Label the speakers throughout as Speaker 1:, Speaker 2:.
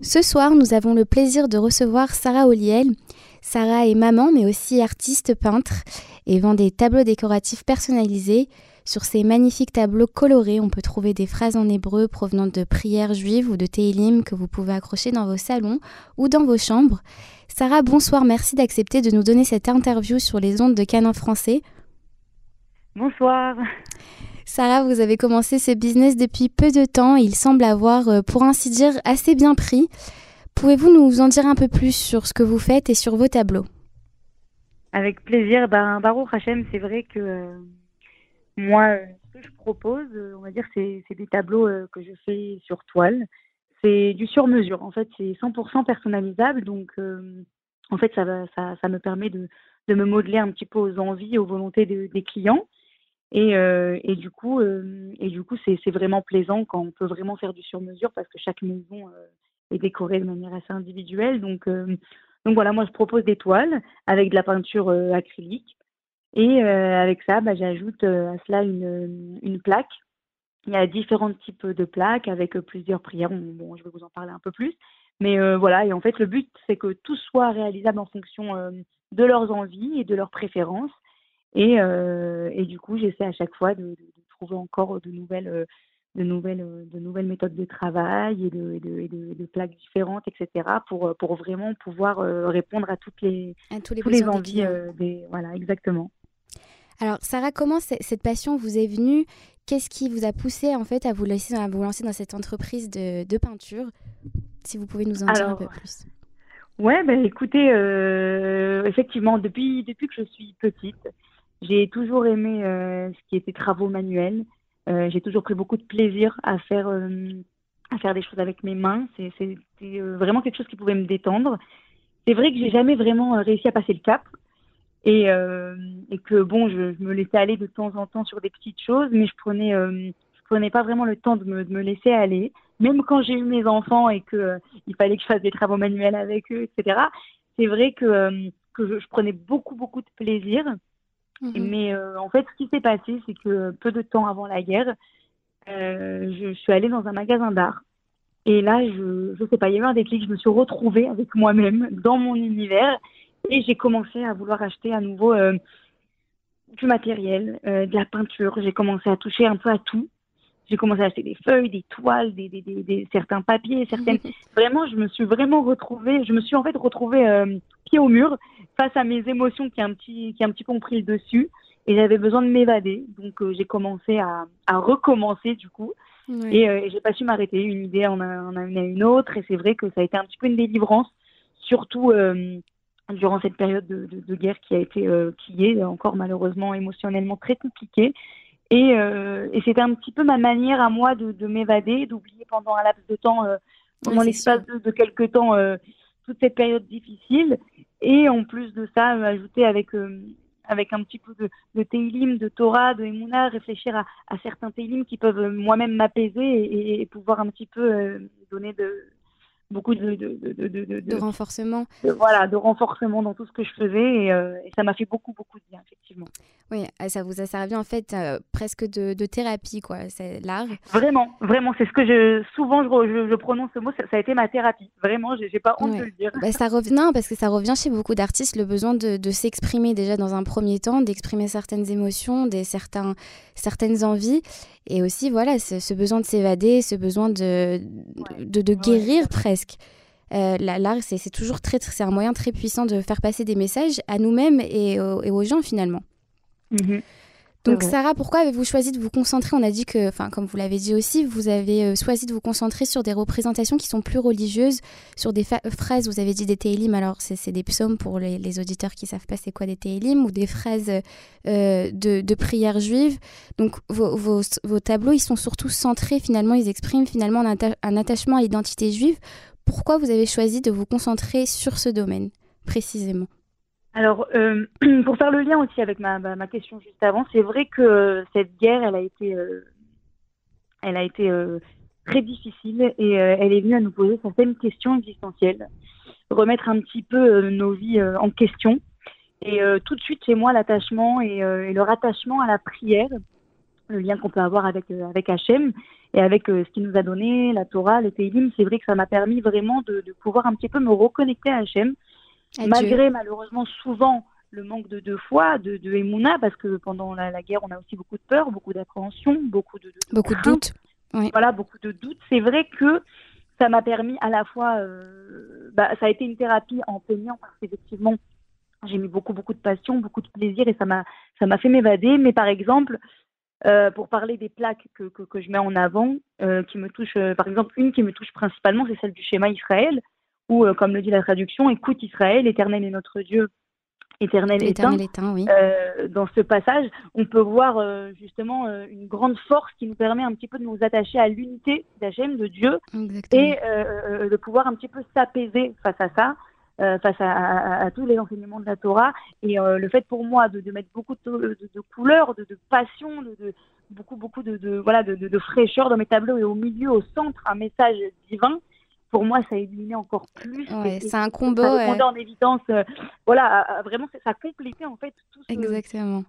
Speaker 1: Ce soir, nous avons le plaisir de recevoir Sarah Oliel. Sarah est maman, mais aussi artiste peintre et vend des tableaux décoratifs personnalisés. Sur ces magnifiques tableaux colorés, on peut trouver des phrases en hébreu provenant de prières juives ou de Tehillim que vous pouvez accrocher dans vos salons ou dans vos chambres. Sarah, bonsoir, merci d'accepter de nous donner cette interview sur les ondes de Canon français.
Speaker 2: Bonsoir.
Speaker 1: Sarah, vous avez commencé ce business depuis peu de temps il semble avoir, euh, pour ainsi dire, assez bien pris. Pouvez-vous nous en dire un peu plus sur ce que vous faites et sur vos tableaux?
Speaker 2: Avec plaisir. Ben, Baruch Hachem, c'est vrai que euh, moi, euh, ce que je propose, on va dire, c'est des tableaux que je fais sur toile. C'est du sur-mesure. En fait, c'est 100% personnalisable. Donc, en fait, ça, me permet de, de, me modeler un petit peu aux envies, aux volontés des clients. Et, euh, et du coup, euh, et du coup, c'est, c'est vraiment plaisant quand on peut vraiment faire du sur-mesure parce que chaque maison euh, est décorée de manière assez individuelle. Donc, donc voilà, moi je propose des toiles avec de la peinture acrylique et avec ça, bah, j'ajoute à cela une, une plaque. Il y a différents types de plaques avec plusieurs prières. Bon, je vais vous en parler un peu plus. Mais voilà, et en fait, le but, c'est que tout soit réalisable en fonction de leurs envies et de leurs préférences. Et, euh, et du coup, j'essaie à chaque fois de, trouver encore de nouvelles, euh, de, nouvelles, euh, de nouvelles méthodes de travail et de, de, de plaques différentes, etc., pour, pour vraiment pouvoir répondre à toutes les,
Speaker 1: tous les,
Speaker 2: les envies. Des, voilà, exactement.
Speaker 1: Alors, Sarah, comment cette passion vous est venue? Qu'est-ce qui vous a poussé en fait à vous, laisser, à vous lancer dans cette entreprise de, de peinture? Si vous pouvez nous en dire un peu plus.
Speaker 2: Ouais, ben écoutez, effectivement, depuis, depuis que je suis petite, j'ai toujours aimé euh, ce qui était travaux manuels. Euh, j'ai toujours pris beaucoup de plaisir à faire, euh, à faire des choses avec mes mains. C'était vraiment quelque chose qui pouvait me détendre. C'est vrai que j'ai jamais vraiment réussi à passer le cap. Et, et que bon, je, je, me laissais aller de temps en temps sur des petites choses, mais je prenais, je prenais pas vraiment le temps de me, de me laisser aller. Même quand j'ai eu mes enfants et que il fallait que je fasse des travaux manuels avec eux, etc. C'est vrai que, que je, prenais beaucoup beaucoup de plaisir. Mhm. Mais euh, en fait, ce qui s'est passé, c'est que peu de temps avant la guerre, euh, je suis allée dans un magasin d'art. Et là, je ne sais pas, il y a eu un déclic, je me suis retrouvée avec moi-même dans mon univers et j'ai commencé à vouloir acheter à nouveau euh, du matériel, de la peinture. J'ai commencé à toucher un peu à tout. J'ai commencé à acheter des feuilles, des toiles, des, des, des, certains papiers, certaines. vraiment, je me suis vraiment retrouvée. Je me suis en fait retrouvée pied au mur face à mes émotions qui a un petit, qui a un petit peu pris le dessus. Et j'avais besoin de m'évader. Donc, euh, j'ai commencé à, à, recommencer, du coup. Et, euh, j'ai pas su m'arrêter. Une idée en a, en a une autre. Et c'est vrai que ça a été un petit peu une délivrance, surtout euh, durant cette période de, de, de, guerre qui a été, qui est encore malheureusement émotionnellement très compliquée. Et, et c'était un petit peu ma manière à moi de, de m'évader, d'oublier pendant un laps de temps, pendant l'espace de, de, quelques temps, toute cette période difficile et en plus de ça, euh, ajouter avec, euh, avec un petit peu de, de Teilim, de Torah, de Emouna, réfléchir à, à certains Teilim qui peuvent euh, moi-même m'apaiser et, et, pouvoir un petit peu donner de, beaucoup de, de,
Speaker 1: de, de renforcement.
Speaker 2: voilà, de renforcement dans tout ce que je faisais et, euh, et ça m'a fait beaucoup, beaucoup de bien, effectivement.
Speaker 1: Oui, ah, ça vous a servi en fait euh, presque de, thérapie, quoi, c'est l'art.
Speaker 2: Vraiment, vraiment, c'est ce que je, souvent je, je, prononce ce mot, ça, a été ma thérapie, vraiment, j'ai pas honte de le dire.
Speaker 1: Bah, ça revient, non, parce que ça revient chez beaucoup d'artistes, le besoin de, s'exprimer déjà dans un premier temps, d'exprimer certaines émotions, des, certains, certaines envies et aussi voilà ce, besoin de s'évader, ce besoin de, de, guérir presque. Euh, l'art, c'est toujours très, c'est un moyen très puissant de faire passer des messages à nous-mêmes et, aux gens finalement. Mm-hmm. Donc Sarah, pourquoi avez-vous choisi de vous concentrer? On a dit que, enfin comme vous l'avez dit aussi, vous avez euh, choisi de vous concentrer sur des représentations qui sont plus religieuses, sur des phrases, vous avez dit des télim, alors c'est des psaumes pour les, auditeurs qui savent pas c'est quoi des télim, ou des phrases euh, de, de prières juives. Donc vos, vos, vos, tableaux, ils sont surtout centrés finalement, ils expriment finalement un, un attachement à l'identité juive. Pourquoi vous avez choisi de vous concentrer sur ce domaine précisément?
Speaker 2: Alors, euh, pour faire le lien aussi avec ma, ma, question juste avant, c'est vrai que euh, cette guerre, elle a été, euh, elle a été très difficile et elle est venue à nous poser certaines questions existentielles, remettre un petit peu nos vies en question. Et tout de suite, chez moi, l'attachement et, le rattachement à la prière le lien qu'on peut avoir avec avec Hachem et avec ce qu'il nous a donné, la Torah, les Teilim, c'est vrai que ça m'a permis vraiment de, de, pouvoir un petit peu me reconnecter à Hachem, malgré malheureusement souvent le manque de, de foi, de, de Emouna, parce que pendant la, guerre, on a aussi beaucoup de peur, beaucoup d'appréhension, beaucoup de,
Speaker 1: beaucoup de doutes.
Speaker 2: Voilà, beaucoup de doutes. C'est vrai que ça m'a permis à la fois, euh, bah, ça a été une thérapie en peignant parce qu'effectivement, j'ai mis beaucoup beaucoup de passion, beaucoup de plaisir et ça m'a ça m'a fait m'évader. Mais par exemple, euh, pour parler des plaques que, que, que je mets en avant, euh, qui me touchent, par exemple une qui me touche principalement, c'est celle du schéma Israël, où comme le dit la traduction, écoute Israël, l'Éternel est notre Dieu, éternel, éteint,
Speaker 1: oui.
Speaker 2: euh, dans ce passage, on peut voir euh, justement euh, une grande force qui nous permet un petit peu de nous attacher à l'unité d'Hachem, de Dieu, et euh, de pouvoir un petit peu s'apaiser face à ça. face à, tous les enseignements de la Torah et le fait pour moi de, de mettre beaucoup de, de, couleurs, de, passion, de, beaucoup beaucoup de, voilà de, fraîcheur dans mes tableaux et au milieu, au centre, un message divin pour moi, ça a éliminé encore plus.
Speaker 1: c'est un combo.
Speaker 2: Ça en évidence. Euh, voilà, vraiment, ça a complété en fait tout, ce,
Speaker 1: Exactement.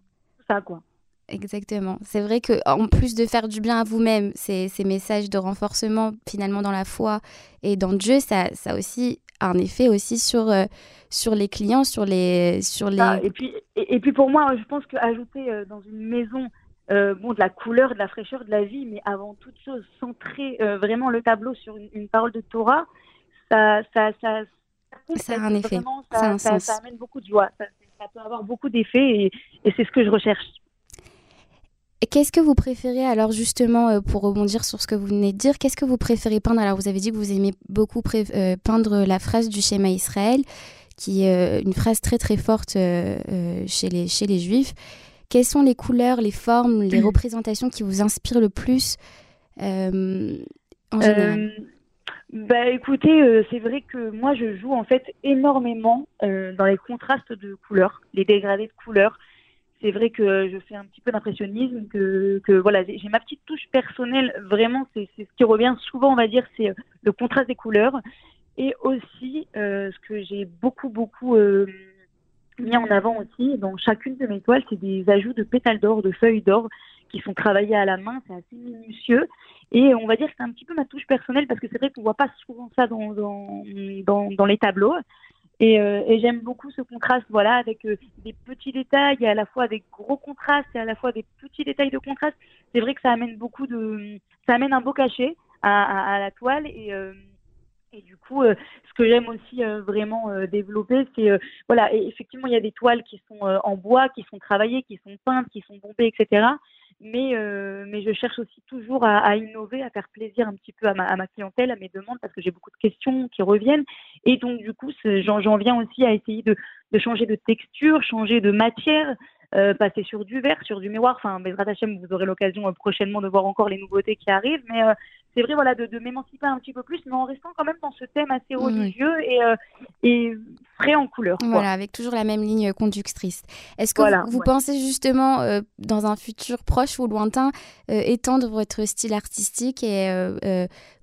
Speaker 2: ça, quoi.
Speaker 1: Exactement. C'est vrai que en plus de faire du bien à vous-même, ces, ces, messages de renforcement finalement dans la foi et dans Dieu, ça, ça aussi a un effet aussi sur, euh, sur les clients, sur les... Sur les...
Speaker 2: et, puis, et, puis pour moi, je pense qu'ajouter euh, dans une maison euh, bon, de la couleur, de la fraîcheur, de la vie, mais avant toute chose, centrer euh, vraiment le tableau sur une, parole de Torah, ça, ça, ça,
Speaker 1: ça, a un effet.
Speaker 2: ça, ça, ça, amène beaucoup de joie. Ça, peut avoir beaucoup d'effets et, et c'est ce que je recherche.
Speaker 1: Qu'est-ce que vous préférez alors justement euh, pour rebondir sur ce que vous venez de dire Qu'est-ce que vous préférez peindre? Alors vous avez dit que vous aimez beaucoup peindre la phrase du schéma Israël, qui est une phrase très très forte chez, les, chez les Juifs. Quelles sont les couleurs, les formes, les représentations qui vous inspirent le plus euh, en général? Euh,
Speaker 2: bah, écoutez, euh, c'est vrai que moi je joue en fait énormément dans les contrastes de couleurs, les dégradés de couleurs. C'est vrai que je fais un petit peu d'impressionnisme, que, que voilà, j'ai ma petite touche personnelle. Vraiment, c'est ce qui revient souvent, on va dire, c'est le contraste des couleurs. Et aussi, ce que j'ai beaucoup, beaucoup mis en avant aussi dans chacune de mes toiles, c'est des ajouts de pétales d'or, de feuilles d'or qui sont travaillées à la main, c'est assez minutieux. Et on va dire que c'est un petit peu ma touche personnelle parce que c'est vrai qu'on voit pas souvent ça dans, dans, dans, les tableaux. Et, euh, et j'aime beaucoup ce contraste, voilà, avec euh, des petits détails et à la fois des gros contrastes et à la fois des petits détails de contraste. C'est vrai que ça amène beaucoup de, ça amène un beau cachet à, à, la toile et euh, et du coup, euh, ce que j'aime aussi euh, vraiment euh, développer, c'est voilà, et effectivement, il y a des toiles qui sont en bois, qui sont travaillées, qui sont peintes, qui sont bombées, etc. Mais mais je cherche aussi toujours à, à, innover, à faire plaisir un petit peu à ma, à ma clientèle, à mes demandes, parce que j'ai beaucoup de questions qui reviennent. Et donc du coup, j'en viens aussi à essayer de, de changer de texture, changer de matière. passer sur du verre, sur du miroir. Enfin, Bezrat Hachem, vous aurez l'occasion prochainement de voir encore les nouveautés qui arrivent. Mais c'est vrai voilà de, de m'émanciper un petit peu plus mais en restant quand même dans ce thème assez religieux et, euh, et frais en couleur
Speaker 1: voilà avec toujours la même ligne conductrice. Est-ce que vous, pensez justement euh, dans un futur proche ou lointain euh, étendre votre style artistique et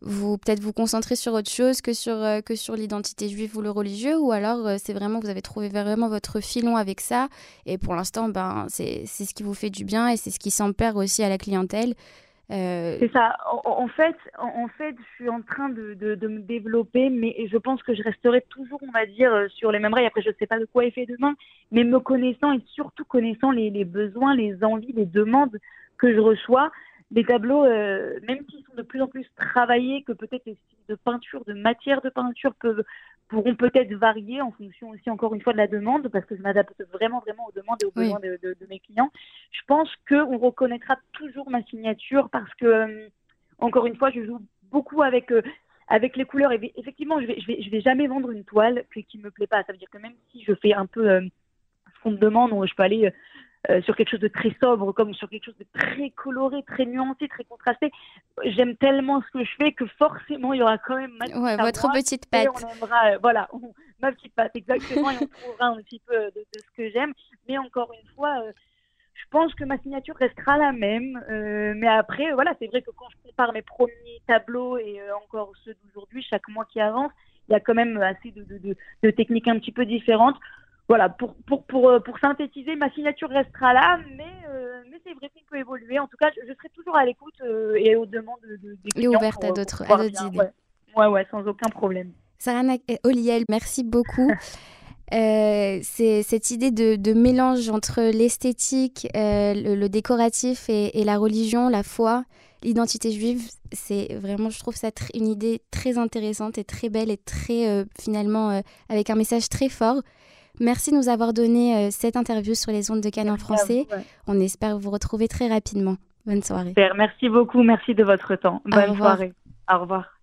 Speaker 1: vous peut-être vous concentrer sur autre chose que sur que sur l'identité juive ou le religieux ou alors c'est vraiment vous avez trouvé vraiment votre filon avec ça et pour l'instant ben c'est ce qui vous fait du bien et c'est ce qui s'empère aussi à la clientèle
Speaker 2: euh, c'est ça. En, fait, en, fait, je suis en train de, de, me développer, mais je pense que je resterai toujours, on va dire, euh, sur les mêmes rails. Après, je ne sais pas de quoi est fait demain, mais me connaissant et surtout connaissant les, les besoins, les envies, les demandes que je reçois, les tableaux, euh, même s'ils sont de plus en plus travaillés, que peut-être les styles de peinture, de matière de peinture peuvent, pourront peut-être varier en fonction aussi, encore une fois, de la demande, parce que je m'adapte vraiment, vraiment aux demandes et aux besoins de, de, de, mes clients. Je pense qu'on reconnaîtra toujours ma signature parce que, euh, encore une fois, je joue beaucoup avec. Euh, avec les couleurs, et effectivement, je vais, je vais, je vais jamais vendre une toile qui me plaît pas. Ça veut dire que même si je fais un peu ce qu'on me demande, je peux aller euh, sur quelque chose de très sobre, comme sur quelque chose de très coloré, très nuancé, très contrasté. J'aime tellement ce que je fais que forcément il y aura quand même ma
Speaker 1: ouais, votre petite patte.
Speaker 2: on aimera, euh, voilà, ma petite patte exactement, et on trouvera un petit peu de, ce que j'aime. Mais encore une fois. Euh, je pense que ma signature restera la même, mais après, voilà, c'est vrai que quand je compare mes premiers tableaux et encore ceux d'aujourd'hui, chaque mois qui avance, il y a quand même assez de, de, de techniques un petit peu différentes voilà, pour, pour, pour, euh, pour synthétiser, ma signature restera là, mais, euh, mais c'est vrai qu'il peut évoluer. En tout cas, je, serai toujours à l'écoute et aux demandes de, des
Speaker 1: clients. Et ouverte à d'autres idées.
Speaker 2: Ouais. ouais. sans aucun problème.
Speaker 1: Sarah Oliel, merci beaucoup. Euh, c'est cette idée de, mélange entre l'esthétique, euh, le, décoratif et, la religion, la foi, l'identité juive, c'est vraiment, je trouve ça une idée très intéressante et très belle et très euh, finalement avec un message très fort. Merci de nous avoir donné cette interview sur les ondes de Cannes en français. On espère vous retrouver très rapidement. Bonne soirée.
Speaker 2: Merci beaucoup, merci de votre temps. Bonne soirée. Au revoir.